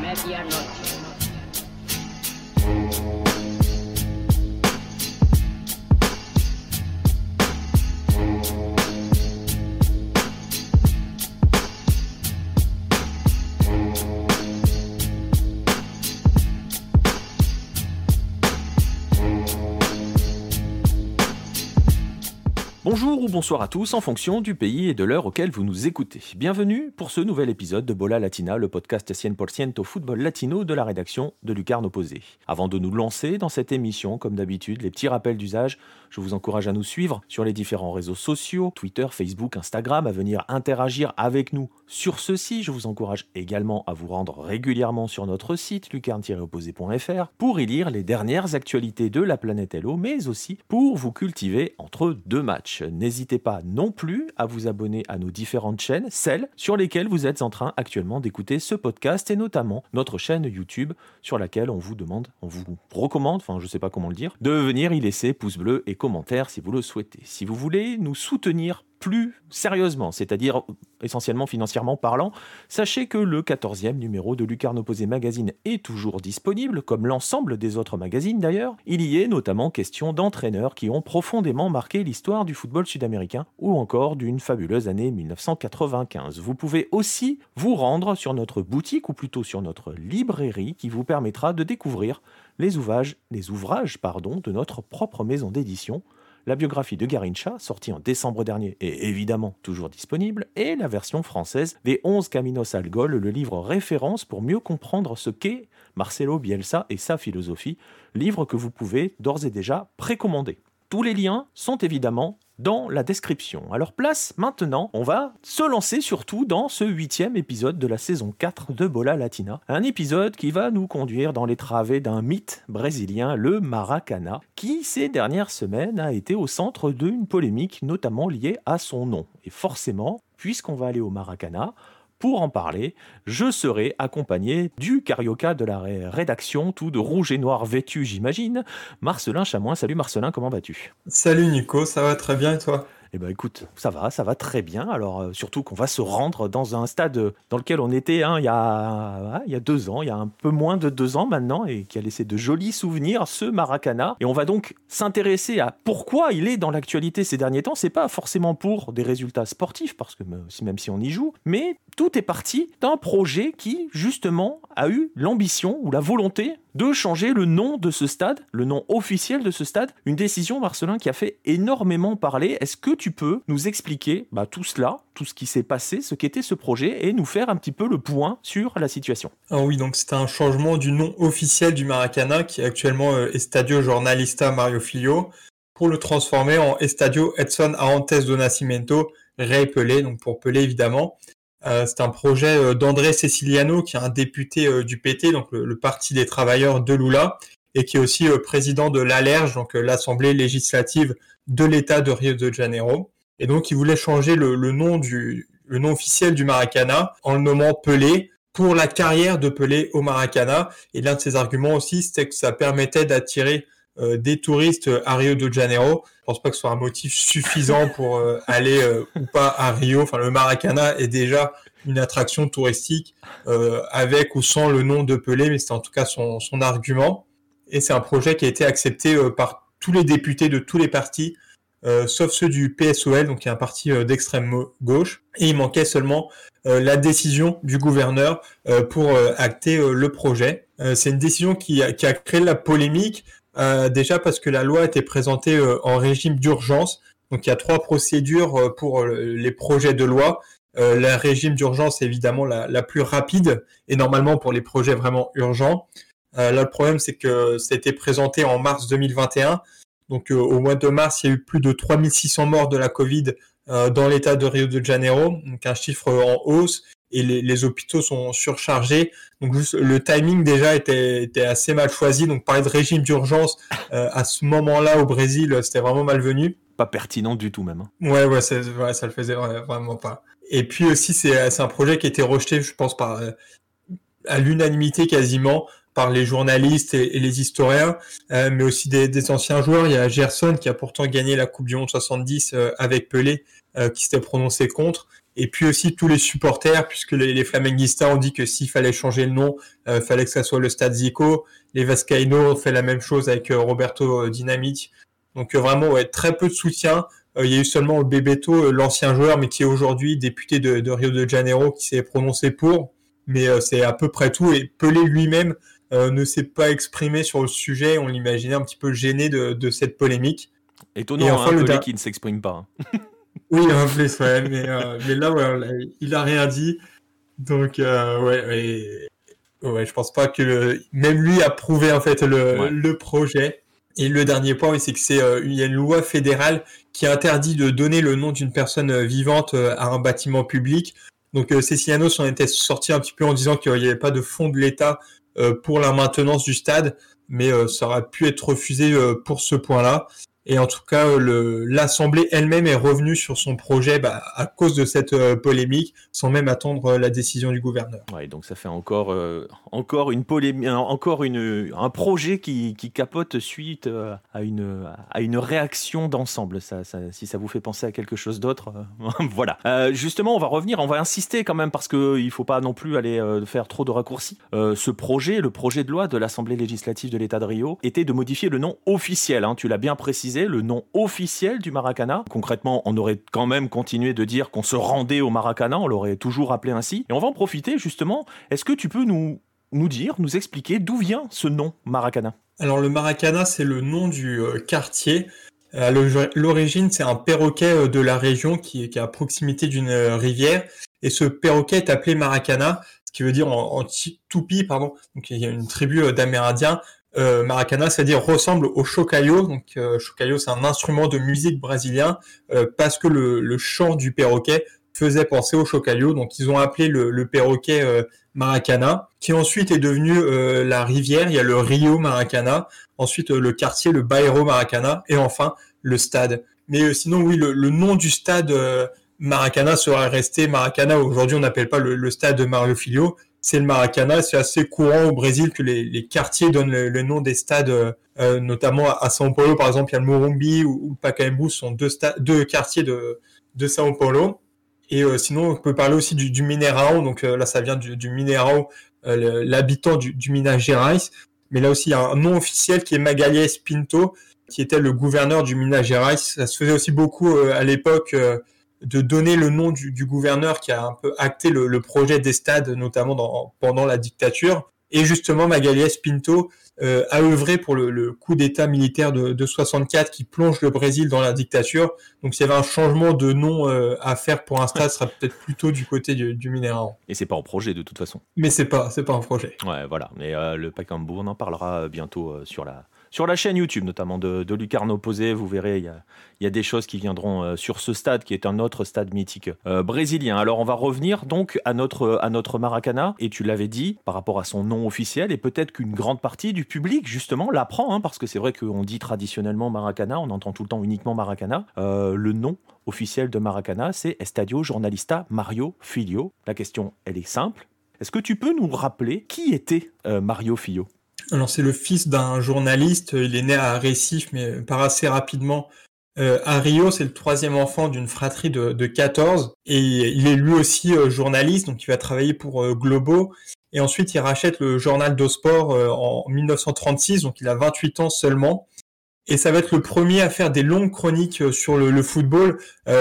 Medianoche. Bonjour ou bonsoir à tous en fonction du pays et de l'heure auquel vous nous écoutez. Bienvenue pour ce nouvel épisode de Bola Latina, le podcast 100% au football latino de la rédaction de Lucarne Opposé. Avant de nous lancer dans cette émission, comme d'habitude, les petits rappels d'usage, je vous encourage à nous suivre sur les différents réseaux sociaux, Twitter, Facebook, Instagram, à venir interagir avec nous sur ceci. Je vous encourage également à vous rendre régulièrement sur notre site lucarne-opposé.fr pour y lire les dernières actualités de la planète Hello, mais aussi pour vous cultiver entre deux matchs. N'hésitez pas non plus à vous abonner à nos différentes chaînes, celles sur lesquelles vous êtes en train actuellement d'écouter ce podcast et notamment notre chaîne YouTube sur laquelle on vous demande, on vous recommande, enfin je sais pas comment le dire, de venir y laisser pouce bleu et si vous le souhaitez. Si vous voulez nous soutenir plus sérieusement, c'est-à-dire essentiellement financièrement parlant, sachez que le 14e numéro de Lucarne Opposé Magazine est toujours disponible, comme l'ensemble des autres magazines d'ailleurs. Il y est notamment question d'entraîneurs qui ont profondément marqué l'histoire du football sud-américain ou encore d'une fabuleuse année 1995. Vous pouvez aussi vous rendre sur notre boutique ou plutôt sur notre librairie qui vous permettra de découvrir les ouvrages, les ouvrages pardon, de notre propre maison d'édition la biographie de Garincha, sortie en décembre dernier et évidemment toujours disponible, et la version française des 11 Caminos al Gol, le livre référence pour mieux comprendre ce qu'est Marcelo Bielsa et sa philosophie, livre que vous pouvez d'ores et déjà précommander. Tous les liens sont évidemment dans la description. Alors place maintenant, on va se lancer surtout dans ce huitième épisode de la saison 4 de Bola Latina. Un épisode qui va nous conduire dans les travées d'un mythe brésilien, le Maracana, qui ces dernières semaines a été au centre d'une polémique notamment liée à son nom. Et forcément, puisqu'on va aller au Maracana, pour en parler, je serai accompagné du carioca de la rédaction, tout de rouge et noir vêtu, j'imagine, Marcelin Chamoin. Salut Marcelin, comment vas-tu? Salut Nico, ça va très bien et toi? Eh ben écoute, ça va, ça va très bien. Alors euh, surtout qu'on va se rendre dans un stade dans lequel on était hein, il, y a, il y a deux ans, il y a un peu moins de deux ans maintenant, et qui a laissé de jolis souvenirs, ce Maracana. Et on va donc s'intéresser à pourquoi il est dans l'actualité ces derniers temps. C'est pas forcément pour des résultats sportifs, parce que même si on y joue, mais tout est parti d'un projet qui justement a eu l'ambition ou la volonté de changer le nom de ce stade, le nom officiel de ce stade. Une décision, Marcelin, qui a fait énormément parler. Est-ce que tu peux nous expliquer bah, tout cela, tout ce qui s'est passé, ce qu'était ce projet, et nous faire un petit peu le point sur la situation? Ah Oui, donc c'est un changement du nom officiel du Maracana, qui est actuellement euh, Estadio Jornalista Mario Filho, pour le transformer en Estadio Edson Arantes do Nascimento, Rey Pelé, donc pour Pelé évidemment. Euh, c'est un projet euh, d'André Ceciliano, qui est un député euh, du PT, donc le, Parti des travailleurs de Lula, et qui est aussi président de l'ALERJ, donc l'Assemblée législative de l'État de Rio de Janeiro. Et donc, il voulait changer le, nom du le nom officiel du Maracana en le nommant Pelé pour la carrière de Pelé au Maracana. Et l'un de ses arguments aussi, c'était que ça permettait d'attirer des touristes à Rio de Janeiro. Je pense pas que ce soit un motif suffisant pour aller ou pas à Rio. Enfin, le Maracana est déjà une attraction touristique euh, avec ou sans le nom de Pelé, mais c'est en tout cas son, son argument. Et c'est un projet qui a été accepté euh, par tous les députés de tous les partis, euh, sauf ceux du PSOL, donc qui est un parti d'extrême gauche. Et il manquait seulement la décision du gouverneur pour acter le projet. c'est une décision qui a, qui a, créé la polémique, déjà parce que la loi a été présentée en régime d'urgence. Donc il y a trois procédures pour les projets de loi. Euh, le régime d'urgence est évidemment la, plus rapide et normalement pour les projets vraiment urgents. Euh, là, le problème, c'est que c'était présenté en mars 2021. Donc, euh, au mois de mars, il y a eu plus de 3600 morts de la Covid dans l'état de Rio de Janeiro, donc un chiffre en hausse. Et les, hôpitaux sont surchargés. Donc, le timing déjà était, était, assez mal choisi. Donc, parler de régime d'urgence à ce moment-là au Brésil, c'était vraiment malvenu. Pas pertinent du tout même. Hein. Ouais, ouais, ça, le faisait vraiment pas. Et puis aussi, c'est un projet qui a été rejeté, je pense, par à l'unanimité quasiment par les journalistes et, les historiens, mais aussi des, anciens joueurs. Il y a Gerson qui a pourtant gagné la Coupe du Monde 70 avec Pelé, qui s'était prononcé contre. Et puis aussi tous les supporters, puisque les, les Flamenguistas ont dit que s'il fallait changer le nom, il fallait que ça soit le Stade Zico. Les Vascaínos ont fait la même chose avec Roberto Dinamite. Donc vraiment, ouais, très peu de soutien. Euh, il y a eu seulement Bebeto, euh, l'ancien joueur, mais qui est aujourd'hui député de, Rio de Janeiro, qui s'est prononcé pour. Mais euh, c'est à peu près tout. Et Pelé lui-même ne s'est pas exprimé sur le sujet. On l'imaginait un petit peu gêné de, cette polémique. Étonnant, et enfin, hein, Pelé qui ne s'exprime pas. Oui, en plus, ouais, mais, mais là, ouais, il a rien dit. Donc, ouais, ouais, je pense pas que même lui a prouvé en fait le, le projet. Et le dernier point, c'est que c'est euh, il y a une loi fédérale qui interdit de donner le nom d'une personne euh, vivante euh, à un bâtiment public. Donc Ceciliano s'en était sorti un petit peu en disant qu'il n'y avait pas de fonds de l'État pour la maintenance du stade, mais ça aurait pu être refusé pour ce point-là. Et en tout cas, l'Assemblée elle-même est revenue sur son projet bah, à cause de cette euh, polémique, sans même attendre euh, la décision du gouverneur. Ouais, donc ça fait encore, euh, encore une encore un projet qui, qui capote suite à une, à une réaction d'ensemble. Si ça vous fait penser à quelque chose d'autre, voilà. justement, on va revenir, on va insister quand même parce qu'il ne faut pas non plus aller faire trop de raccourcis. ce projet, le projet de loi de l'Assemblée législative de l'État de Rio, était de modifier le nom officiel. Hein, tu l'as bien précisé le nom officiel du Maracana. Concrètement, on aurait quand même continué de dire qu'on se rendait au Maracana, on l'aurait toujours appelé ainsi. Et on va en profiter justement. Est-ce que tu peux nous, nous dire, nous expliquer d'où vient ce nom Maracana? Alors le Maracana, c'est le nom du euh, quartier. L'origine, c'est un perroquet euh, de la région qui, est à proximité d'une euh, rivière. Et ce perroquet est appelé Maracana, ce qui veut dire en, en pardon. Donc il y a une tribu d'Amérindiens euh, maracana, c'est-à-dire ressemble au chocayo. Donc, euh, c'est un instrument de musique brésilien euh, parce que le, le, chant du perroquet faisait penser au chocayo. Donc, ils ont appelé le, le perroquet euh, Maracana, qui ensuite est devenu euh, la rivière. Il y a le Rio Maracana, ensuite le quartier, le Bairro Maracana, et enfin le stade. Mais sinon, oui, le, le, nom du stade Maracana serait resté Maracana. Aujourd'hui, on n'appelle pas le, le stade Mario Filho, c'est le Maracana. C'est assez courant au Brésil que les, quartiers donnent le, nom des stades, euh, notamment à, São Paulo, par exemple, il y a le Morumbi ou, le Pacaembu, sont deux, deux quartiers de, de São Paulo. Et euh, sinon, on peut parler aussi du, du Mineirão. Donc euh, là, ça vient du, du Mineirão, l'habitant du, du Minas Gerais. Mais là aussi, il y a un nom officiel qui est Magalhães Pinto, qui était le gouverneur du Minas Gerais. Ça se faisait aussi beaucoup à l'époque de donner le nom du, gouverneur qui a un peu acté le, projet des stades, notamment pendant la dictature. Et justement, Magalhães Pinto euh, a œuvré pour le, coup d'État militaire de, 64 qui plonge le Brésil dans la dictature. Donc, s'il y avait un changement de nom euh, à faire pour un stade, ce sera peut-être plutôt du côté du, du Mineirão. Et c'est pas en projet de toute façon. Mais c'est pas, c'est pas un projet. Ouais, voilà. Mais euh, le Pacaembu, on en parlera bientôt sur la sur la chaîne YouTube, notamment de, Lucarno Posé, vous verrez, il y a, des choses qui viendront euh, sur ce stade qui est un autre stade mythique euh, brésilien. Alors on va revenir donc à notre, à notre Maracana, et tu l'avais dit par rapport à son nom officiel, et peut-être qu'une grande partie du public justement l'apprend, hein, parce que c'est vrai qu'on dit traditionnellement Maracana, on entend tout le temps uniquement Maracana. Euh, le nom officiel de Maracana, c'est Estadio Jornalista Mario Filho. La question, elle est simple. Est-ce que tu peux nous rappeler qui était Mario Filho? Alors c'est le fils d'un journaliste, il est né à Recife mais part assez rapidement. Euh, à Rio, c'est le troisième enfant d'une fratrie de, de 14 et il est lui aussi euh, journaliste, donc il va travailler pour euh, Globo. Et ensuite il rachète le journal do Sport en 1936, donc il a 28 ans seulement. Et ça va être le premier à faire des longues chroniques sur le, football,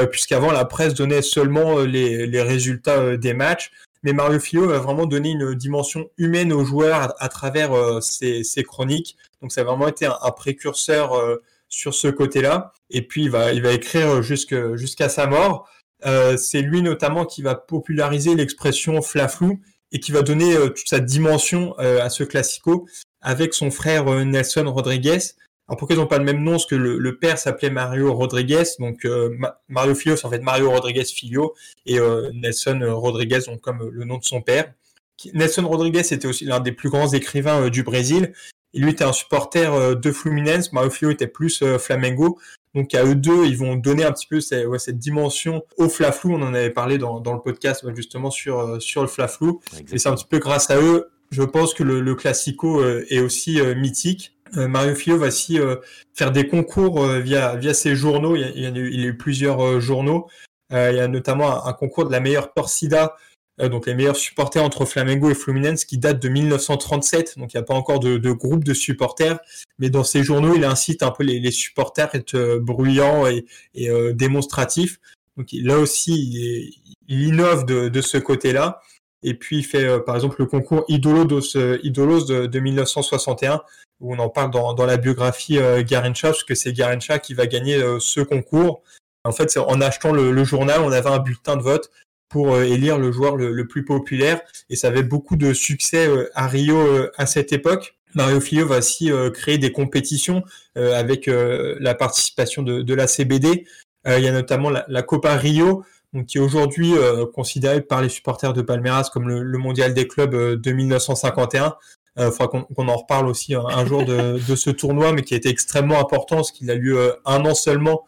puisqu'avant la presse donnait seulement les résultats des matchs mais Mario Filho va vraiment donner une dimension humaine aux joueurs à, travers euh, ses, chroniques. Donc ça a vraiment été un, précurseur euh, sur ce côté-là. Et puis il va, il va écrire jusqu'à sa mort. Euh, c'est lui notamment qui va populariser l'expression flaflou et qui va donner toute sa dimension à ce classico avec son frère Nelson Rodriguez. Alors pourquoi ils n'ont pas le même nom? Parce que le, père s'appelait Mario Rodriguez, donc euh, Mario Filho, c'est en fait Mario Rodriguez Filho, et euh, Nelson Rodriguez, donc comme le nom de son père. Nelson Rodriguez était aussi l'un des plus grands écrivains euh, du Brésil. Il lui était un supporter de Fluminense, Mario Filho était plus Flamengo. Donc à eux deux, ils vont donner un petit peu cette, ouais, cette dimension au Flaflou. On en avait parlé dans, dans le podcast justement sur sur le Flaflou. Et c'est un petit peu grâce à eux je pense que le, Classico est aussi mythique. Mario Filho va aussi faire des concours via via ses journaux. Il y a, eu, plusieurs journaux. il y a notamment un, concours de la meilleure torsida euh, donc les meilleurs supporters entre Flamengo et Fluminense qui date de 1937, donc il n'y a pas encore de, de, groupe de supporters, mais dans ces journaux, il incite un peu les, supporters à être euh, bruyants et, et euh, démonstratifs. Donc là aussi, il, innove de, ce côté-là. Et puis il fait par exemple le concours Idolos, de, 1961, on en parle dans, la biographie Garincha, parce que c'est Garincha qui va gagner ce concours. En fait, en achetant le, journal, on avait un bulletin de vote pour euh, élire le joueur le, plus populaire. Et ça avait beaucoup de succès euh, à Rio euh, à cette époque. Mario Filho va aussi créer des compétitions avec la participation de, la CBD. il y a notamment la, Copa Rio, qui est aujourd'hui considérée par les supporters de Palmeiras comme le, mondial des clubs de 1951. Il faudra qu'on en reparle aussi un, jour de, de, ce tournoi, mais qui a été extrêmement important, parce qu'il a lieu un an seulement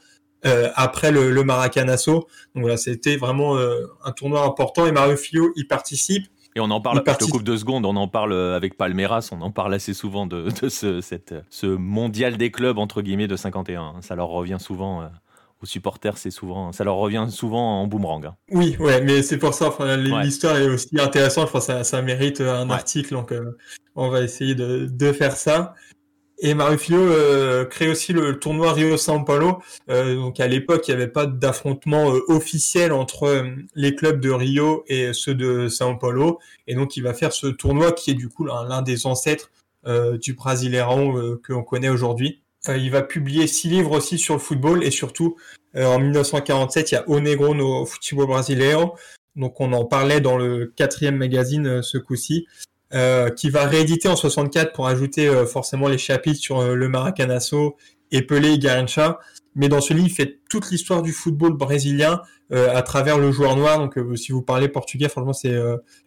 euh, après le, le Maracanazo. Donc voilà, c'était vraiment euh, un tournoi important et Mario Filho y participe. Et on en parle, je te coupe deux secondes, on en parle euh, avec Palmeiras, on en parle assez souvent de, de ce, cette, ce mondial des clubs, entre guillemets, de 51. Ça leur revient souvent aux supporters, c'est souvent, ça leur revient souvent en boomerang. Hein. Oui, ouais, mais c'est pour ça, enfin, l'histoire est aussi intéressante, enfin, ça, ça mérite un article, donc on va essayer de, de faire ça. Et Mario Filho euh, crée aussi le tournoi Rio São Paulo. Euh, donc à l'époque, il n'y avait pas d'affrontement euh, officiel entre euh, les clubs de Rio et ceux de São Paulo. Et donc il va faire ce tournoi qui est du coup l'un des ancêtres du Brasileirão que l'on connaît aujourd'hui. Il va publier six livres aussi sur le football et surtout en 1947, il y a O Negro no Futebol Brasileiro. Donc on en parlait dans le quatrième magazine ce coup-ci. Euh, qui va rééditer en 64 pour ajouter euh, forcément les chapitres sur euh, le Maracanazo et Pelé et Garrincha. Mais dans ce livre, il fait toute l'histoire du football brésilien à travers le joueur noir. Donc, si vous parlez portugais, franchement, c'est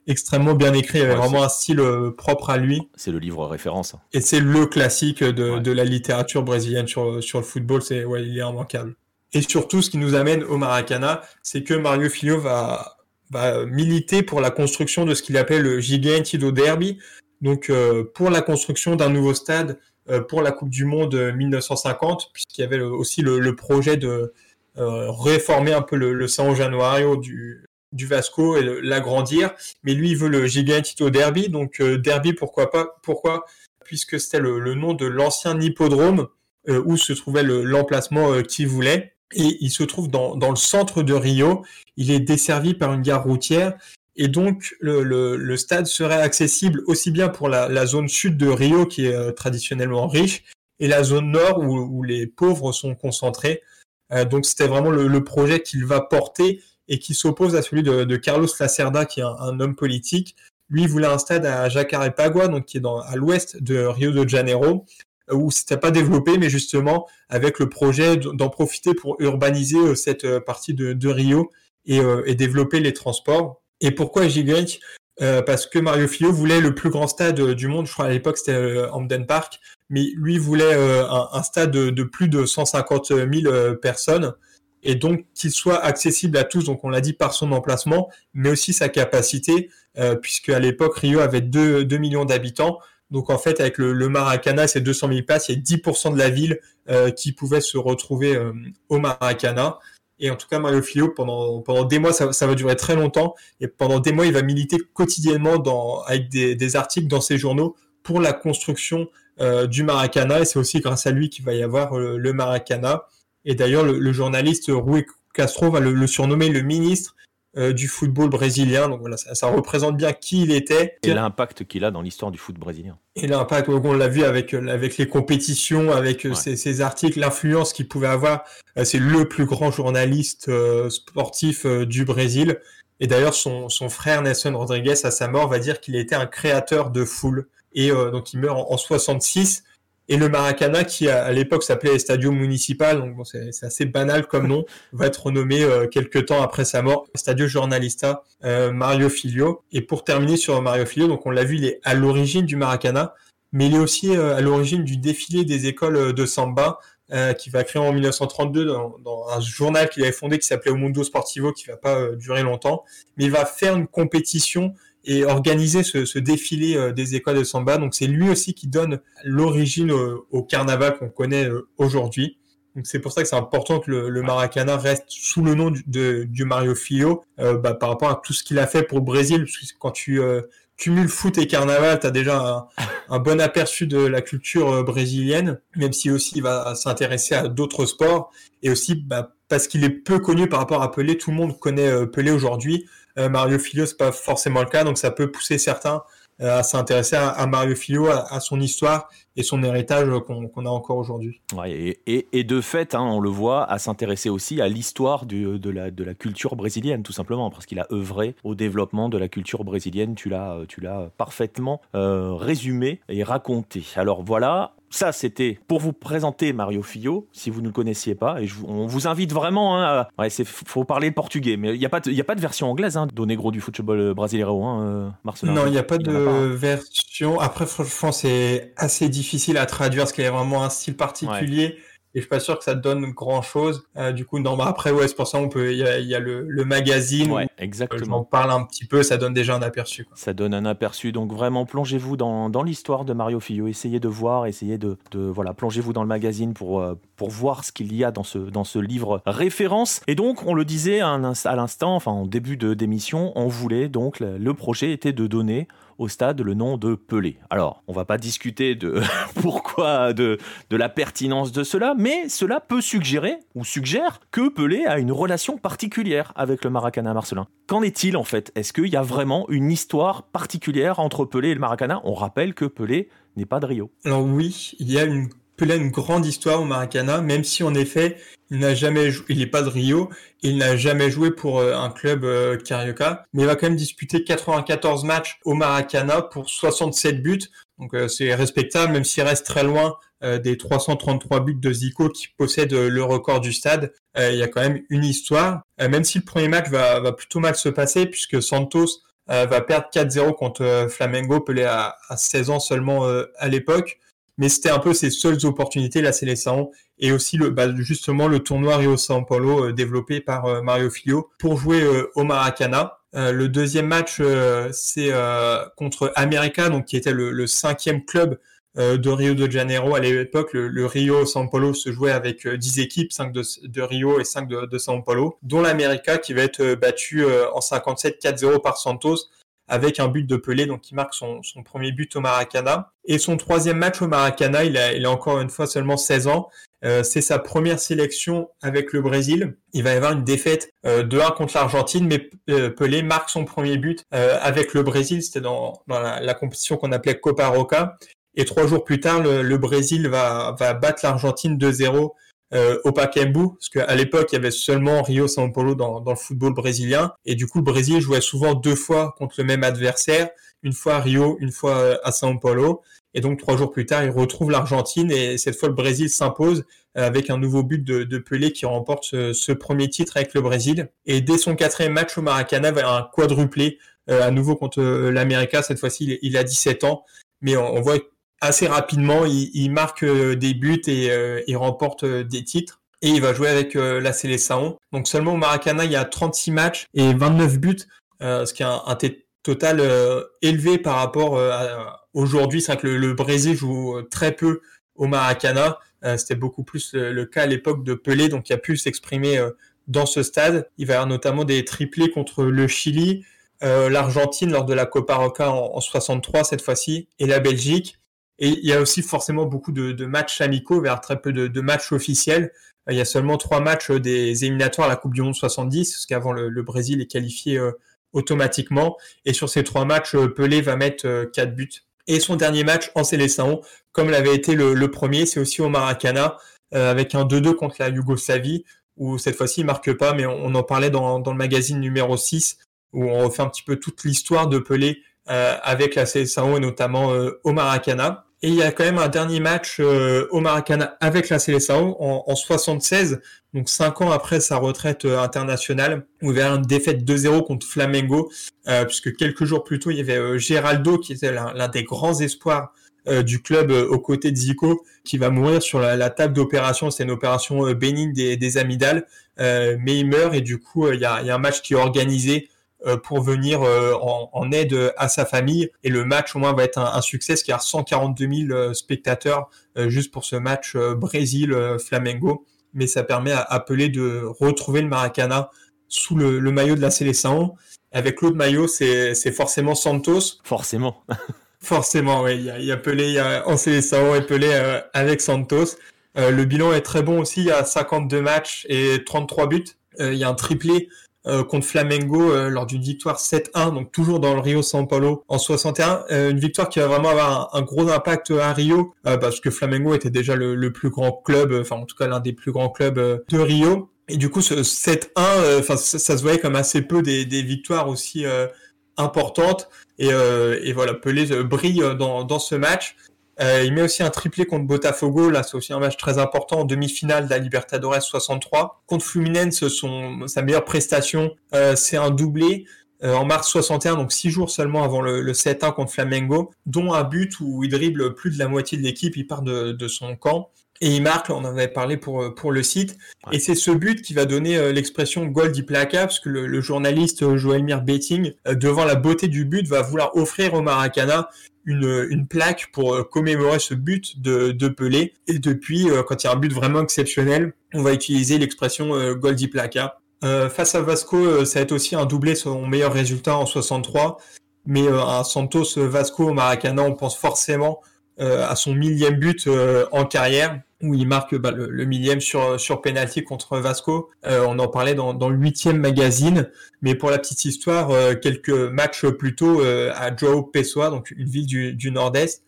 extrêmement bien écrit. Il y avait vraiment un style propre à lui. C'est le livre référence. Et c'est le classique de, de, la littérature brésilienne sur, sur le football. C'est ouais, il est immanquable. Et surtout, ce qui nous amène au Maracana, c'est que Mario Filho va va militer pour la construction de ce qu'il appelle le Gigantido Derby, donc euh, pour la construction d'un nouveau stade euh, pour la Coupe du Monde 1950, puisqu'il y avait aussi le, projet de euh, réformer un peu le, le San Januario du, du Vasco et l'agrandir. Mais lui, il veut le Gigantito Derby, donc Derby, pourquoi pas Pourquoi Puisque c'était le, nom de l'ancien hippodrome où se trouvait l'emplacement qu'il voulait et il se trouve dans, dans, le centre de Rio. Il est desservi par une gare routière et donc le, le, le stade serait accessible aussi bien pour la, la, zone sud de Rio qui est euh, traditionnellement riche et la zone nord où, où les pauvres sont concentrés. Euh, donc c'était vraiment le, le projet qu'il va porter et qui s'oppose à celui de, de, Carlos Lacerda qui est un, un, homme politique. Lui il voulait un stade à Jacarepaguá donc qui est dans, à l'ouest de Rio de Janeiro où c'était pas développé, mais justement avec le projet d'en profiter pour urbaniser euh, cette euh, partie de, Rio euh, et, développer les transports. Et pourquoi Gigante Parce que Mario Filho voulait le plus grand stade du monde, je crois à l'époque c'était Hamden Park, mais lui voulait un, stade de, plus de 150 000 personnes et donc qu'il soit accessible à tous, donc on l'a dit par son emplacement, mais aussi sa capacité, puisque à l'époque Rio avait 2 millions d'habitants, donc en fait, avec le, le Maracana, c'est 200 000 places, il y a 10% de la ville euh, qui pouvait se retrouver euh, au Maracana. Et en tout cas, Mario Filho, pendant, pendant des mois, ça, va durer très longtemps. Et pendant des mois, il va militer quotidiennement avec des, articles dans ses journaux pour la construction euh, du Maracana. Et c'est aussi grâce à lui qu'il va y avoir euh, le Maracana. Et d'ailleurs, le, le, journaliste Rui Castro va le, le surnommer le ministre euh, du football brésilien. Donc voilà, ça, représente bien qui il était. Et l'impact qu'il a dans l'histoire du foot brésilien. Et l'impact, on l'a vu avec, euh, avec les compétitions, avec euh, ses, articles, l'influence qu'il pouvait avoir. C'est le plus grand journaliste sportif du Brésil. Et d'ailleurs, son, son frère Nelson Rodriguez, à sa mort, va dire qu'il était un créateur de foule. Et donc, il meurt en, en 66 et le Maracana, qui à, l'époque s'appelait Estadio Municipal, donc bon, c'est assez banal comme nom, va être renommé euh, quelques temps après sa mort, Estadio Journalista euh, Mario Filio. Et pour terminer sur Mario Filio, donc on l'a vu, il est à l'origine du Maracana, mais il est aussi euh, à l'origine du défilé des écoles de samba, euh, qui va créer en 1932 dans, dans un journal qu'il avait fondé qui s'appelait O Mundo Sportivo, qui va pas durer longtemps, mais il va faire une compétition et organiser ce, défilé des écoles de samba. Donc c'est lui aussi qui donne l'origine au, carnaval qu'on connaît aujourd'hui. Donc c'est pour ça que c'est important que le, Maracana reste sous le nom du, de, du Mario Filho bah, par rapport à tout ce qu'il a fait pour le Brésil. Parce que quand tu cumule foot et carnaval, tu as déjà un, bon aperçu de la culture euh, brésilienne, même si aussi il va s'intéresser à d'autres sports, et aussi bah, parce qu'il est peu connu par rapport à Pelé, tout le monde connaît euh, Pelé aujourd'hui, euh, Mario Filho, c'est pas forcément le cas, donc ça peut pousser certains euh, à s'intéresser à, Mario Filho, à, son histoire et son héritage qu'on a encore aujourd'hui. Et, de fait, hein, on le voit, à s'intéresser aussi à l'histoire de la, culture brésilienne, tout simplement, parce qu'il a œuvré au développement de la culture brésilienne. Tu l'as parfaitement résumé et raconté. Alors voilà, ça, c'était pour vous présenter Mario Filho, si vous ne le connaissiez pas. Et on vous invite vraiment. Hein, ouais, c'est faut parler le portugais, mais il n'y a pas, de, a pas de version anglaise hein, d'Onegro du football brasileiro, hein, euh, Marcelin. Non, il n'y a pas de version. Après, franchement, c'est assez difficile à traduire parce qu'il y a vraiment un style particulier et je suis pas sûr que ça donne grand chose. Euh, du coup, non, bah après, ouais, c'est pour ça on peut. Il y a, y a le, le, magazine. Ouais, exactement. on parle un petit peu, ça donne déjà un aperçu. Quoi. Ça donne un aperçu. Donc vraiment, plongez-vous dans, dans l'histoire de Mario Filho. Essayez de voir, essayez de, de voilà, plongez-vous dans le magazine pour euh, pour voir ce qu'il y a dans ce dans ce livre référence. Et donc, on le disait à, l'instant, enfin en début de d'émission, on voulait donc le projet était de donner au stade le nom de Pelé. Alors, on va pas discuter de pourquoi, de, de la pertinence de cela, mais cela peut suggérer, ou suggère, que Pelé a une relation particulière avec le Maracana Marcelin. Qu'en est-il en fait? Est-ce qu'il y a vraiment une histoire particulière entre Pelé et le Maracana? On rappelle que Pelé n'est pas de Rio. Alors oui, il y a une Pelé a une grande histoire au Maracana, même si en effet, il n'a jamais joué, il n'est pas de Rio, il n'a jamais joué pour euh, un club euh, carioca, mais il va quand même disputer 94 matchs au Maracana pour 67 buts. Donc euh, c'est respectable, même s'il reste très loin des 333 buts de Zico qui possède le record du stade. il y a quand même une histoire, même si le premier match va, va plutôt mal se passer, puisque Santos va perdre 4-0 contre Flamengo, Pelé à, à 16 ans seulement à l'époque mais c'était un peu ses seules opportunités, la sélection, et aussi le, bah, justement le tournoi Rio São Paulo euh, développé par euh, Mario Filho pour jouer euh, au Maracana. le deuxième match, c'est contre América, donc qui était le, cinquième club de Rio de Janeiro. À l'époque, le, Rio São Paulo se jouait avec 10 équipes, 5 de, Rio et 5 de, de São Paulo, dont l'América qui va être battu en 57 4-0 par Santos avec un but de Pelé, donc il marque son, premier but au Maracana. Et son troisième match au Maracana, il a, il a encore une fois seulement 16 ans. Euh, c'est sa première sélection avec le Brésil. Il va y avoir une défaite euh, de 1 contre l'Argentine, mais euh, Pelé marque son premier but avec le Brésil. C'était dans, la, compétition qu'on appelait Copa Roca. Et trois jours plus tard, le, Brésil va, va battre l'Argentine 2-0 euh, au Pacaembu, parce qu'à l'époque, il y avait seulement Rio São Paulo dans, dans, le football brésilien, et du coup, le Brésil jouait souvent deux fois contre le même adversaire, une fois à Rio, une fois euh, à São Paulo, et donc trois jours plus tard, il retrouve l'Argentine, et cette fois, le Brésil s'impose euh, avec un nouveau but de, de Pelé qui remporte ce, ce, premier titre avec le Brésil. Et dès son quatrième match au Maracana, il un quadruplé, euh, à nouveau contre l'América, cette fois-ci, il, il, a 17 ans, mais on, on voit assez rapidement, il, marque euh, des buts et euh, il remporte euh, des titres. Et il va jouer avec la Seleção. Donc seulement au Maracana, il y a 36 matchs et 29 buts, ce qui est un, total élevé par rapport à aujourd'hui. C'est vrai que le, Brésil joue très peu au Maracana. C'était beaucoup plus le, cas à l'époque de Pelé, donc il a pu s'exprimer dans ce stade. Il va y avoir notamment des triplés contre le Chili, l'Argentine lors de la Copa Roca en, en 63 cette fois-ci, et la Belgique. Et il y a aussi forcément beaucoup de, matchs amicaux vers très peu de, matchs officiels. Il y a seulement trois matchs des éliminatoires à la Coupe du Monde 70, parce qu'avant le, Brésil est qualifié euh, automatiquement. Et sur ces trois matchs, euh, Pelé va mettre euh, quatre buts. Et son dernier match en sélection, comme l'avait été le, premier, c'est aussi au Maracana, avec un 2-2 contre la Yougoslavie, où cette fois-ci il marque pas, mais on, en parlait dans, dans, le magazine numéro 6, où on refait un petit peu toute l'histoire de Pelé avec la sélection et notamment au Maracana. Et il y a quand même un dernier match euh, au Maracana avec la Seleção en, en 76, donc cinq ans après sa retraite euh, internationale, où il y avait une défaite 2-0 contre Flamengo, euh, puisque quelques jours plus tôt, il y avait Geraldo, qui était l'un des grands espoirs du club aux côtés de Zico, qui va mourir sur la, table d'opération. C'est une opération bénigne des, des amygdales, mais il meurt et du coup, il y a un match qui est organisé pour venir en, aide à sa famille. Et le match au moins va être un, succès, ce qui a 142 000 spectateurs juste pour ce match Brésil-Flamengo. Mais ça permet à Pelé de retrouver le Maracana sous le, maillot de la Séleção. Avec l'autre maillot, c'est forcément Santos. Forcément. forcément, oui. Il y a, il y a Pelé il y a en Séleção et Pelé avec Santos. Euh, le bilan est très bon aussi, il y a 52 matchs et 33 buts. Euh, il y a un triplé euh, contre Flamengo lors d'une victoire 7-1, donc toujours dans le Rio São Paulo en 61. une victoire qui va vraiment avoir un, gros impact à Rio, parce que Flamengo était déjà le, plus grand club, enfin en tout cas l'un des plus grands clubs de Rio. Et du coup, ce 7-1, enfin ça, se voyait comme assez peu des, victoires aussi importantes. Et, voilà, Pelé brille dans ce match. Euh, il met aussi un triplé contre Botafogo. Là, c'est aussi un match très important demi-finale de la Libertadores 63. Contre Fluminense, son, sa meilleure prestation, euh, c'est un doublé. Euh, en mars 61, donc six jours seulement avant le, le 7-1 contre Flamengo, dont un but où il dribble plus de la moitié de l'équipe, il part de, de, son camp. Et il marque, on en avait parlé pour, pour le site. Et c'est ce but qui va donner l'expression goal di placa, parce que le, le journaliste Joël Mir Betting, devant la beauté du but, va vouloir offrir au Maracana une, plaque pour euh, commémorer ce but de, de Pelé. Et depuis, euh, quand il y a un but vraiment exceptionnel, on va utiliser l'expression euh, Goldi Placa. face à Vasco, ça va être aussi un doublé son meilleur résultat en 63. Mais un Santos Vasco au Maracana, on pense forcément à son millième but en carrière où il marque bah, le, millième sur sur penalty contre Vasco. Euh, on en parlait dans, dans le huitième magazine, mais pour la petite histoire, euh, quelques matchs plus tôt euh, à Joao Pessoa, donc une ville du, du Nord-Est,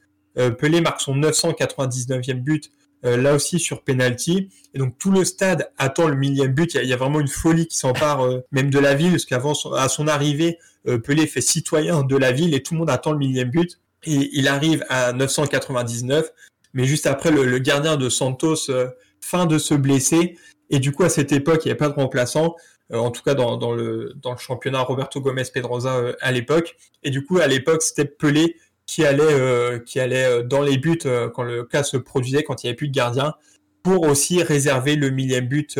Pelé marque son 999e but. là aussi sur penalty et donc tout le stade attend le millième but il y a, vraiment une folie qui s'empare même de la ville parce qu'avant à son arrivée Pelé fait citoyen de la ville et tout le monde attend le millième but et il arrive à 999 mais juste après, le, gardien de Santos euh, fin de se blesser. Et du coup, à cette époque, il n'y avait pas de remplaçant. Euh, en tout cas, dans, le, dans le championnat, Roberto Gomez Pedrosa euh, à l'époque. Et du coup, à l'époque, c'était Pelé qui allait, qui allait dans les buts quand le cas se produisait, quand il n'y avait plus de gardien, pour aussi réserver le millième but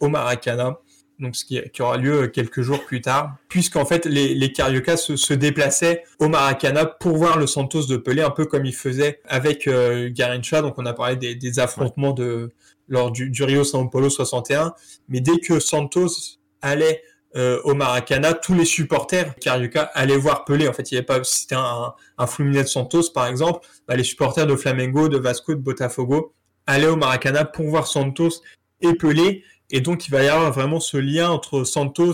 au Maracana donc ce qui, aura lieu quelques jours plus tard, puisqu'en fait les, les Cariocas se, déplaçaient au Maracana pour voir le Santos de Pelé, un peu comme il faisait avec euh, Garincha. Donc on a parlé des, affrontements de lors du, Rio São Paulo 61, mais dès que Santos allait euh, au Maracana, tous les supporters Carioca allaient voir Pelé. En fait, il n'y avait pas, c'était un, un Fluminense Santos par exemple, bah, les supporters de Flamengo, de Vasco, de Botafogo allaient au Maracana pour voir Santos et et donc, il va y avoir vraiment ce lien entre Santos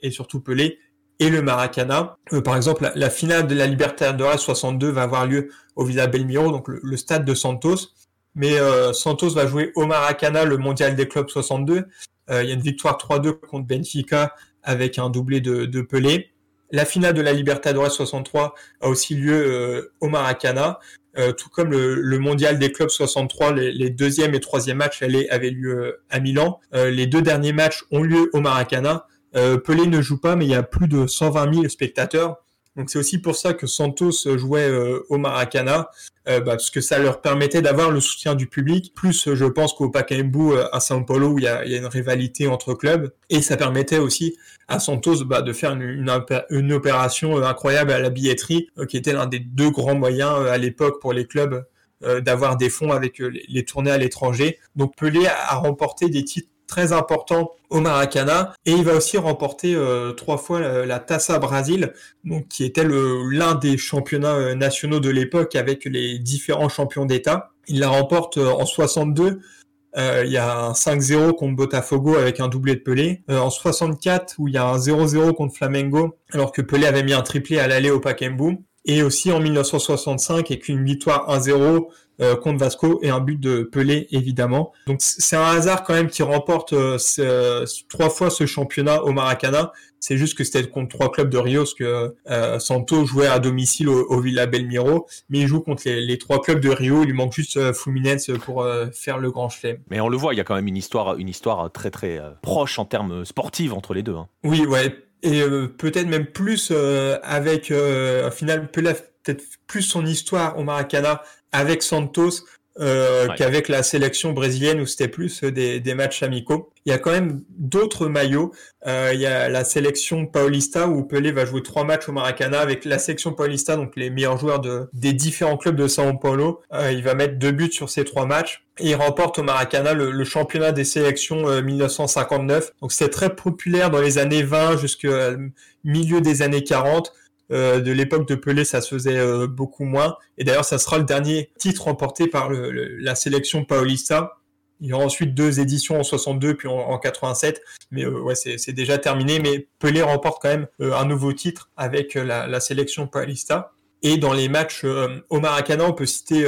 et surtout Pelé et le Maracana. Euh, par exemple, la, finale de la Libertadores 62 va avoir lieu au Villa Belmiro, donc le, stade de Santos. Mais euh, Santos va jouer au Maracana le Mondial des clubs 62. Euh, il y a une victoire 3-2 contre Benfica avec un doublé de, Pelé. La finale de la Libertadores 63 a aussi lieu au Maracana. Euh, tout comme le, mondial des clubs 63, les, les deuxième et troisième matchs avaient lieu à Milan. Euh, les deux derniers matchs ont lieu au Maracana. Euh, Pelé ne joue pas, mais il y a plus de 120 000 spectateurs. Donc c'est aussi pour ça que Santos jouait euh, au Maracana, euh, bah, parce que ça leur permettait d'avoir le soutien du public, plus je pense qu'au Pacaembu à São Paulo où il y, a, une rivalité entre clubs, et ça permettait aussi à Santos bah, de faire une, opération incroyable à la billetterie, qui était l'un des deux grands moyens à l'époque pour les clubs d'avoir des fonds avec les tournées à l'étranger. Donc Pelé a remporté des titres très important au Maracana et il va aussi remporter euh, trois fois la, la Taça Brasil donc qui était l'un des championnats euh, nationaux de l'époque avec les différents champions d'État. Il la remporte euh, en 62 il y a un 5-0 contre Botafogo avec un doublé de Pelé. en 64, où il y a un 0-0 contre Flamengo, alors que Pelé avait mis un triplé à l'aller au Pacaembu. Et aussi en 1965, avec une victoire 1-0 euh, contre Vasco et un but de Pelé évidemment. Donc c'est un hasard quand même qui remporte euh, trois fois ce championnat au Maracana. C'est juste que c'était contre trois clubs de Rio, parce que euh, Santo jouait à domicile au, Villa Belmiro, mais il joue contre les, trois clubs de Rio. Il lui manque juste Fluminense pour faire le grand chelem. Mais on le voit, il y a quand même une histoire, une histoire très très proche en termes sportifs entre les deux. Hein. Oui, ouais, et peut-être même plus avec, au final, peut-être plus son histoire au Maracana avec Santos euh, qu'avec la sélection brésilienne où c'était plus des, des, matchs amicaux. Il y a quand même d'autres maillots. Euh, il y a la sélection Paulista où Pelé va jouer trois matchs au Maracana avec la sélection Paulista, donc les meilleurs joueurs de, des différents clubs de Sao Paulo. Euh, il va mettre deux buts sur ces trois matchs. Et il remporte au Maracana le, le championnat des sélections 1959. Donc c'est très populaire dans les années 20 jusqu'au milieu des années 40. Euh, de l'époque de Pelé, ça se faisait euh, beaucoup moins. Et d'ailleurs, ça sera le dernier titre remporté par la sélection Paulista. Il y aura ensuite deux éditions en 62 puis en, 87, mais euh, ouais, c'est déjà terminé. Mais Pelé remporte quand même un nouveau titre avec la, sélection Paulista. Et dans les matchs au Maracana, on peut citer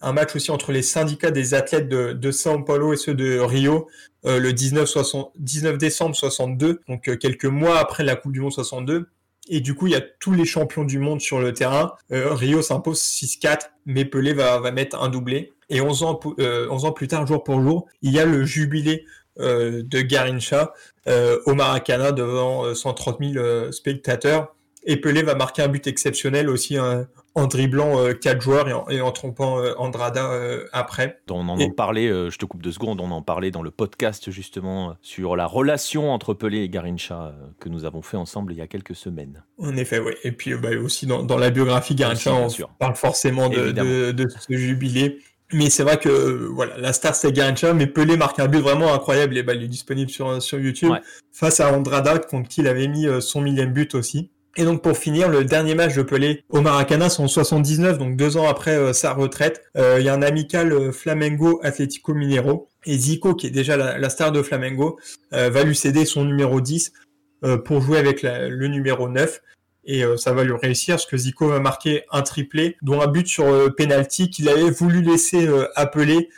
un match aussi entre les syndicats des athlètes de, de São Paulo et ceux de Rio, le 19, 19 décembre 62, donc quelques mois après la Coupe du Monde 62. Et du coup, il y a tous les champions du monde sur le terrain. Euh, Rio s'impose 6-4, mais va, va mettre un doublé. Et 11 ans, euh, 11 ans plus tard, jour pour jour, il y a le jubilé euh, de Garincha euh, au Maracana devant 130 000 spectateurs. Et Pelé va marquer un but exceptionnel aussi hein, en dribblant euh, quatre joueurs et en, trompant euh, Andrada euh, après. On en, en parlait, je te coupe deux secondes, on en parlait dans le podcast justement sur la relation entre Pelé et Garincha que nous avons fait ensemble il y a quelques semaines. En effet, oui. Et puis bah, aussi dans, la biographie Garincha, on parle forcément de, de, ce jubilé. Mais c'est vrai que voilà, la star c'est Garincha, mais Pelé marque un but vraiment incroyable et bah, il est disponible sur, sur YouTube face à Andrada contre qui il avait mis son millième but aussi. Et donc pour finir, le dernier match de Pelé au Maracana, en 79, donc deux ans après euh, sa retraite. Euh, il y a un amical euh, Flamengo Atlético Mineiro. Et Zico, qui est déjà la, star de Flamengo, va lui céder son numéro 10 pour jouer avec le numéro 9. Et ça va lui réussir, parce que Zico va marquer un triplé, dont un but sur penalty qu'il avait voulu laisser appeler,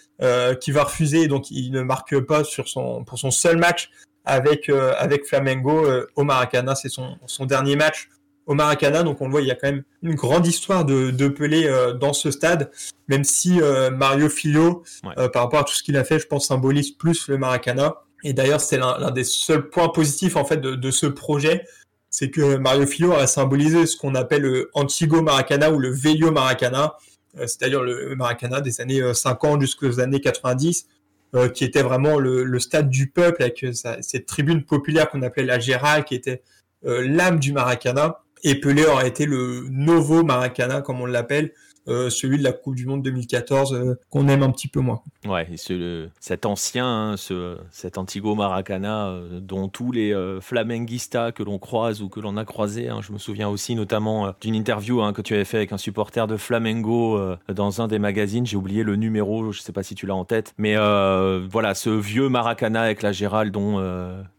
qui va refuser, donc il ne marque pas sur son, pour son seul match avec, euh, avec Flamengo euh, au Maracana. C'est son, son dernier match au Maracana. Donc on le voit, il y a quand même une grande histoire de, de Pelé euh, dans ce stade, même si Mario Filho, par rapport à tout ce qu'il a fait, je pense symbolise plus le Maracana. Et d'ailleurs, c'est l'un des seuls points positifs en fait de, de ce projet, c'est que Mario Filho a symbolisé ce qu'on appelle le Antigo Maracana ou le Velio Maracana, c'est-à-dire le Maracana des années 50 jusqu'aux années 90, euh, qui était vraiment le, stade du peuple avec euh, cette tribune populaire qu'on appelait la Gérald, qui était euh, l'âme du Maracana. Et Pelé aurait été le Novo Maracana, comme on l'appelle, euh, celui de la Coupe du Monde 2014 euh, qu'on aime un petit peu moins. Ouais, ce, cet ancien, hein, ce, cet Antigo Maracana euh, dont tous les flamenguistas que l'on croise ou que l'on a croisé, hein, je me souviens aussi notamment d'une interview hein, que tu avais fait avec un supporter de Flamengo dans un des magazines, j'ai oublié le numéro, je sais pas si tu l'as en tête, mais voilà, ce vieux Maracana avec la Gérald dont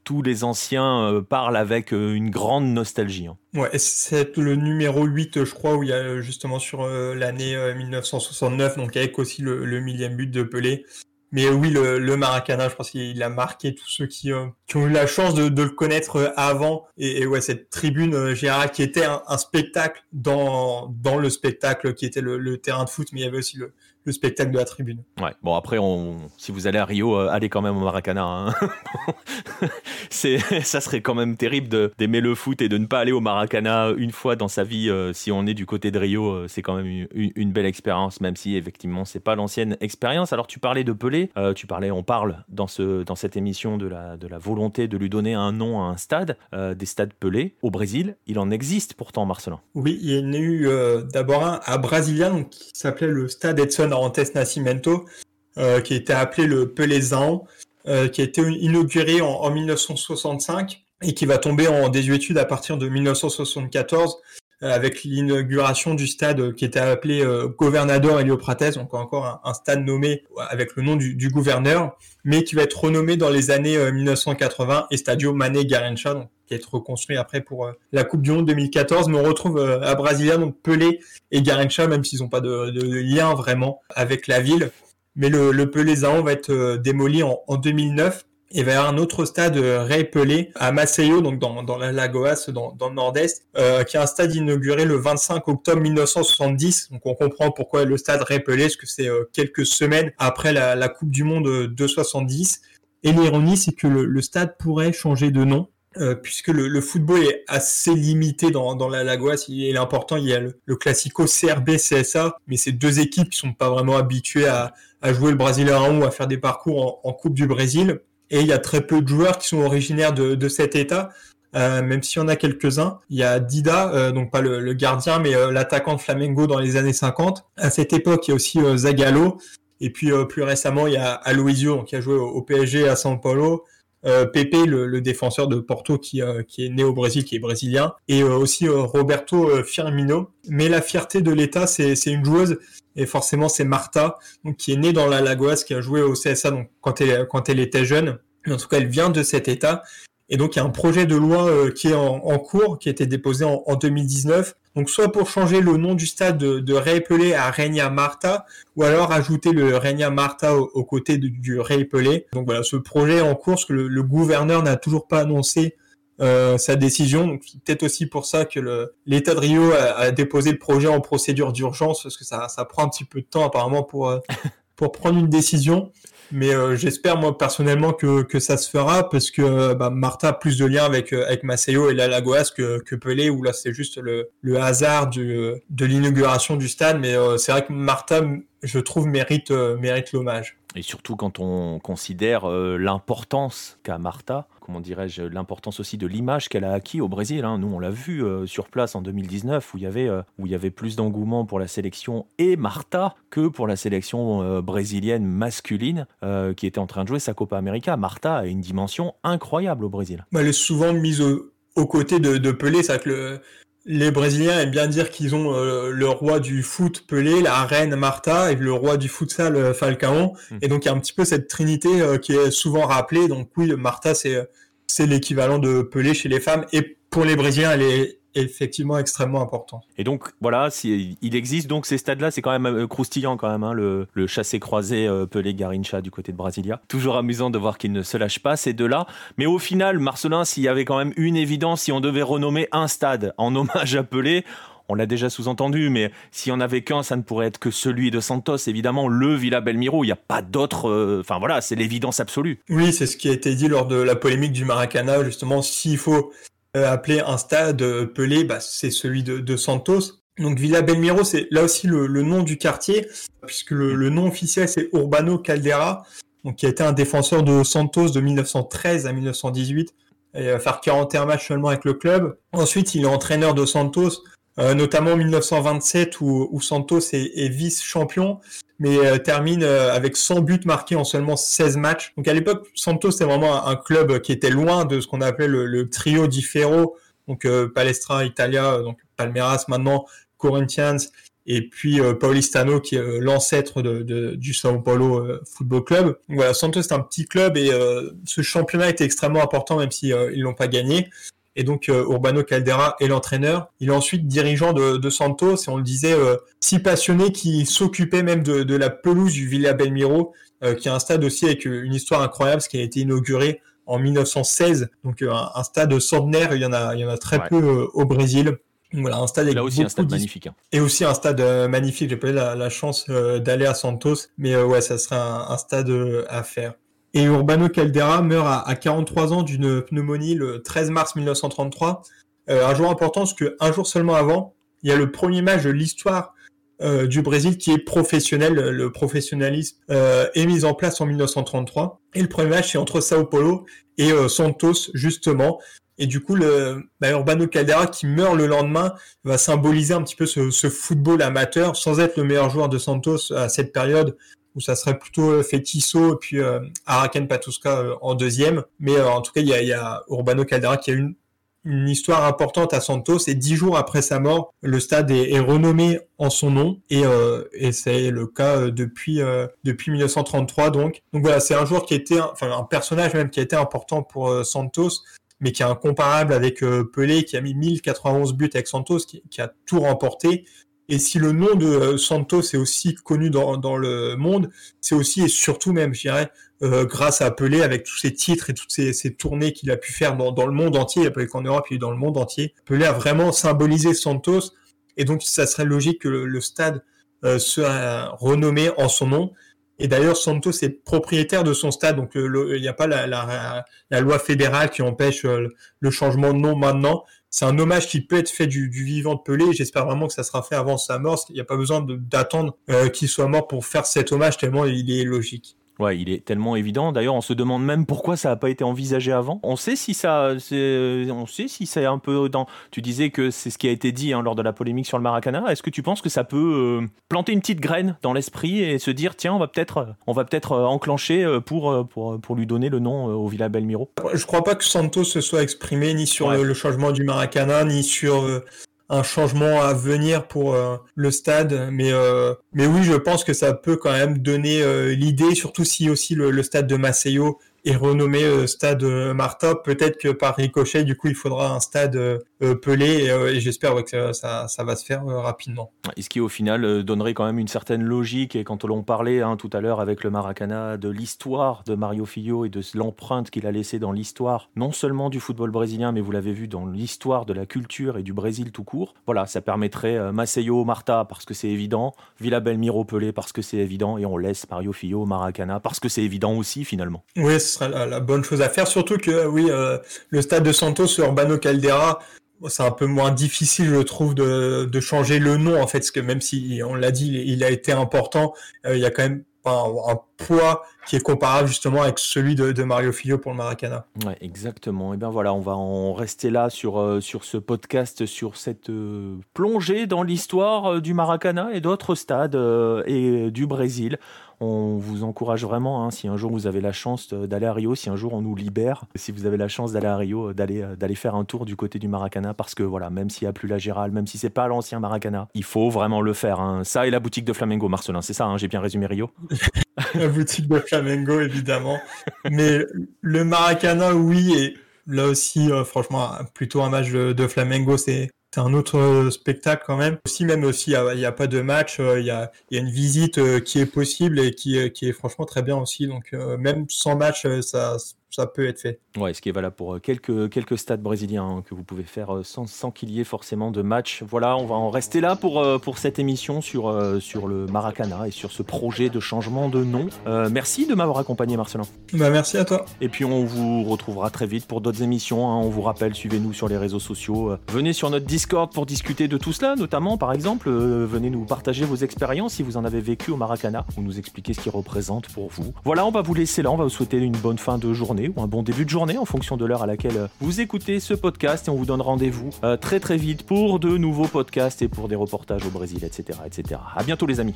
tous les anciens parlent avec une grande nostalgie. Ouais, c'est le numéro 8, je crois, où il y a justement sur l'année 1969, euh, donc avec aussi le, millième but de Pelé. Mais oui, le, le Maracana, je pense qu'il a marqué tous ceux qui, euh, ont eu la chance de, le connaître euh, avant. Et, ouais, cette tribune Gérard qui était un, spectacle dans, le spectacle qui était le, terrain de foot, mais il y avait aussi le, le spectacle de la tribune. Ouais. Bon après, on, si vous allez à Rio, euh, allez quand même au Maracana. Hein. c'est, ça serait quand même terrible d'aimer le foot et de ne pas aller au Maracana une fois dans sa vie. Euh, si on est du côté de Rio, euh, c'est quand même une, une, belle expérience, même si effectivement c'est pas l'ancienne expérience. Alors tu parlais de Pelé, tu parlais, on parle dans ce dans cette émission de la de la volonté de lui donner un nom à un stade, des stades Pelé au Brésil. Il en existe pourtant, Marcelin. Oui, il y en a eu d'abord un à Brasilia, donc qui s'appelait le stade Edson Arantes Nascimento, euh, qui était appelé le Pelezan, euh, qui a été inauguré en, 1965 et qui va tomber en désuétude à partir de 1974 euh, avec l'inauguration du stade qui était appelé Governador Helio Prates, donc encore un, stade nommé avec le nom du, gouverneur, mais qui va être renommé dans les années 1980 Estadio Mané Garrincha, donc qui être reconstruit après pour la Coupe du Monde 2014. Mais on retrouve à Brasilia donc Pelé et Garincha, même s'ils n'ont pas de, lien vraiment avec la ville. Mais le, le Pelé-Zao va être euh, démoli en, 2009 et avoir un autre stade euh, Rey Pelé à Maceió, donc dans, la Lagoas, dans, le nord-est, euh, qui est un stade inauguré le 25 octobre 1970. Donc on comprend pourquoi le stade Rey Pelé, parce que c'est quelques semaines après la, Coupe du Monde de 70. Et l'ironie, c'est que le, stade pourrait changer de nom puisque le, football est assez limité dans, dans la Lagoas. Il est important, il y a le, classico CRB-CSA, mais c'est deux équipes qui sont pas vraiment habituées à, à jouer le Brésilien ou à faire des parcours en, en, Coupe du Brésil. Et il y a très peu de joueurs qui sont originaires de, de cet état. Euh, même s'il y en a quelques-uns. Il y a Dida, euh, donc pas le, le gardien, mais euh, l'attaquant de Flamengo dans les années 50. À cette époque, il y a aussi Zagallo. Et puis plus récemment, il y a Aloisio, qui a joué au, PSG à São Paulo. Pepe, le, le, défenseur de Porto qui, qui, est né au Brésil, qui est brésilien, et aussi Roberto Firmino. Mais la fierté de l'État, c'est une joueuse, et forcément c'est Marta, donc, qui est née dans la Lagoas, qui a joué au CSA donc, quand, elle, quand elle était jeune. En tout cas, elle vient de cet État, et donc, il y a un projet de loi euh, qui est en, cours, qui a été déposé en, 2019. Donc, soit pour changer le nom du stade de, de à Regna Marta, ou alors ajouter le Regna Marta au, côté du Rey Pelé. Donc voilà, ce projet en cours, que le, gouverneur n'a toujours pas annoncé euh, sa décision. Donc peut-être aussi pour ça que l'État de Rio a, déposé le projet en procédure d'urgence, parce que ça, ça prend un petit peu de temps apparemment pour, euh, pour prendre une décision. Mais euh, j'espère moi personnellement que, ça se fera parce que bah, Martha a plus de liens avec euh, avec Maceo et la Lagoas que, que Pelé où là c'est juste le, hasard de l'inauguration du stade. Mais euh, c'est vrai que Martha, je trouve, mérite mérite l'hommage. Et surtout quand on considère l'importance qu'a Martha comment dirais-je, l'importance aussi de l'image qu'elle a acquis au Brésil. Hein. Nous, on l'a vu euh, sur place en 2019 où il y avait, euh, où il y avait plus d'engouement pour la sélection et Marta que pour la sélection euh, brésilienne masculine qui était en train de jouer sa Copa América. Marta a une dimension incroyable au Brésil. Elle est souvent mise aux côtés de, Pelé, le, les Brésiliens aiment bien dire qu'ils ont euh, le roi du foot Pelé, la reine Marta et le roi du futsal euh, Falcao. Hmm. Et donc il y a un petit peu cette trinité euh, qui est souvent rappelée. Donc oui, Marta c'est c'est l'équivalent de Pelé chez les femmes et pour les Brésiliens elle est effectivement extrêmement important. Et donc voilà, si, il existe donc ces stades-là, c'est quand même euh, croustillant quand même, hein, le, le chassé-croisé euh, Pelé Garincha du côté de Brasilia. Toujours amusant de voir qu'ils ne se lâchent pas ces deux-là. Mais au final, Marcelin, s'il y avait quand même une évidence, si on devait renommer un stade en hommage à Pelé, on l'a déjà sous-entendu, mais s'il n'y en avait qu'un, ça ne pourrait être que celui de Santos, évidemment, le Villa Belmiro. Il n'y a pas d'autre. Euh, enfin voilà, c'est l'évidence absolue. Oui, c'est ce qui a été dit lors de la polémique du Maracana, justement. S'il faut appelé un stade euh, Pelé, bah, c'est celui de, Santos. Donc Villa Belmiro, c'est là aussi le, nom du quartier, puisque le, nom officiel c'est Urbano Caldera, donc qui a été un défenseur de Santos de 1913 à 1918, et va faire 41 matchs seulement avec le club. Ensuite, il est entraîneur de Santos, euh, notamment en 1927 où, Santos est vice-champion mais euh, termine euh, avec 100 buts marqués en seulement 16 matchs. Donc à l'époque, Santos c'était vraiment un, club qui était loin de ce qu'on appelait le, trio di Ferro, donc euh, Palestra, Italia, donc Palmeiras maintenant, Corinthians et puis Paulistano qui est l'ancêtre de, du Sao Paulo Football Club. Donc voilà, Santos c'est un petit club et ce championnat était extrêmement important même si ils l'ont pas gagné et donc euh, Urbano Caldera est l'entraîneur. Il est ensuite dirigeant de, Santos et on le disait euh, si passionné qu'il s'occupait même de, la pelouse du Villa Belmiro, euh, qui est un stade aussi avec une histoire incroyable, ce qui a été inauguré en 1916. Donc un, stade centenaire, il y en a, il y en a très peu au Brésil. voilà, un stade Là aussi un stade magnifique. Hein. Et aussi un stade magnifique. J'ai pas eu la, chance d'aller à Santos, mais ouais, ça serait un stade à faire. Et Urbano Caldera meurt à, 43 ans d'une pneumonie le 13 mars 1933. Euh, un jour important parce qu'un jour seulement avant, il y a le premier match de l'histoire euh, du Brésil qui est professionnel. Le professionnalisme euh, est mis en place en 1933. Et le premier match, c'est entre Sao Paulo et Santos, justement. Et du coup, le bah, Urbano Caldera qui meurt le lendemain va symboliser un petit peu ce, ce, football amateur, sans être le meilleur joueur de Santos à cette période où ça serait plutôt euh, fait Tissot et puis euh, Araken Patuska euh, en deuxième. Mais en tout cas, il y a, Urbano Caldera qui a une, une histoire importante à Santos et dix jours après sa mort, le stade est, renommé en son nom et, et c'est le cas depuis depuis 1933 donc. Donc voilà, c'est un joueur qui était enfin un personnage même qui a été important pour Santos mais qui est incomparable avec Pelé qui a mis 1091 buts avec Santos qui, qui a tout remporté et si le nom de euh, Santos est aussi connu dans, dans le monde, c'est aussi et surtout même, je dirais, euh, grâce à Pelé avec tous ses titres et toutes ces, ces tournées qu'il a pu faire dans, dans, le monde entier. Pas qu'en Europe, il est dans le monde entier. Pelé a vraiment symbolisé Santos. Et donc, ça serait logique que le, stade euh, soit renommé en son nom. Et d'ailleurs, Santos est propriétaire de son stade, donc il n'y a pas la, la, la, loi fédérale qui empêche le changement de nom maintenant c'est un hommage qui peut être fait du, vivant de Pelé. J'espère vraiment que ça sera fait avant sa mort. Il n'y a pas besoin d'attendre euh, qu'il soit mort pour faire cet hommage tellement il est logique. Ouais, il est tellement évident. D'ailleurs, on se demande même pourquoi ça n'a pas été envisagé avant. On sait si ça, on sait si c'est un peu dans. Tu disais que c'est ce qui a été dit hein, lors de la polémique sur le Maracana. Est-ce que tu penses que ça peut euh, planter une petite graine dans l'esprit et se dire tiens, on va peut-être, on va peut-être euh, enclencher euh, pour, pour, pour lui donner le nom au Villa Belmiro? Je crois pas que Santos se soit exprimé ni sur le, changement du Maracana ni sur un changement à venir pour euh, le stade. Mais, euh, mais oui, je pense que ça peut quand même donner euh, l'idée, surtout si aussi le, stade de Maceo est renommé stade Marta. Peut-être que par ricochet, du coup, il faudra un stade Pelé et, j'espère que ça, ça, va se faire rapidement. Et ce qui, au final, donnerait quand même une certaine logique. Et quand on parlait hein, tout à l'heure avec le Maracana de l'histoire de Mario Filho et de l'empreinte qu'il a laissée dans l'histoire, non seulement du football brésilien, mais vous l'avez vu dans l'histoire de la culture et du Brésil tout court. Voilà, ça permettrait Maceo Marta parce que c'est évident, Villa Belmiro Pelé parce que c'est évident, et on laisse Mario Filho Maracana parce que c'est évident aussi finalement. Oui, ce sera la, bonne chose à faire. Surtout que, oui, euh, le stade de Santos Urbano Caldera, c'est un peu moins difficile, je trouve, de, de, changer le nom, en fait, parce que même si, on l'a dit, il, a été important, euh, il y a quand même un, poids qui est comparable justement avec celui de, Mario Filho pour le Maracana. Ouais, exactement. Et bien voilà, on va en rester là sur, euh, sur ce podcast, sur cette plongée dans l'histoire du Maracana et d'autres stades et du Brésil. On vous encourage vraiment, hein, si un jour vous avez la chance d'aller à Rio, si un jour on nous libère, si vous avez la chance d'aller à Rio, d'aller euh, d'aller faire un tour du côté du Maracana, parce que voilà, même s'il n'y a plus la Gérald, même si c'est pas l'ancien Maracana, il faut vraiment le faire. Hein. Ça et la boutique de Flamengo, Marcelin, c'est ça, hein, j'ai bien résumé Rio? la boutique de Flamengo, évidemment. Mais le Maracana, oui, et là aussi, euh, franchement, plutôt un match de Flamengo, c'est c'est un autre euh, spectacle quand même. Aussi, même aussi, il n'y a, pas de match, euh, il y a, une visite euh, qui est possible et qui, qui est franchement très bien aussi. Donc, même sans match, ça, ça peut être fait. Ouais, ce qui est valable pour euh, quelques, quelques stades brésiliens hein, que vous pouvez faire euh, sans, sans qu'il y ait forcément de match. Voilà, on va en rester là pour, euh, pour cette émission sur, sur le Maracana et sur ce projet de changement de nom. merci de m'avoir accompagné, Marcelin. Bah, merci à toi. Et puis on vous retrouvera très vite pour d'autres émissions. Hein. On vous rappelle, suivez-nous sur les réseaux sociaux. venez sur notre Discord pour discuter de tout cela, notamment par exemple, venez nous partager vos expériences si vous en avez vécu au Maracana ou nous expliquer ce qu'il représente pour vous. Voilà, on va vous laisser là, on va vous souhaiter une bonne fin de journée ou un bon début de journée en fonction de l'heure à laquelle euh, vous écoutez ce podcast et on vous donne rendez-vous euh, très très vite pour de nouveaux podcasts et pour des reportages au Brésil, etc. etc. À bientôt les amis.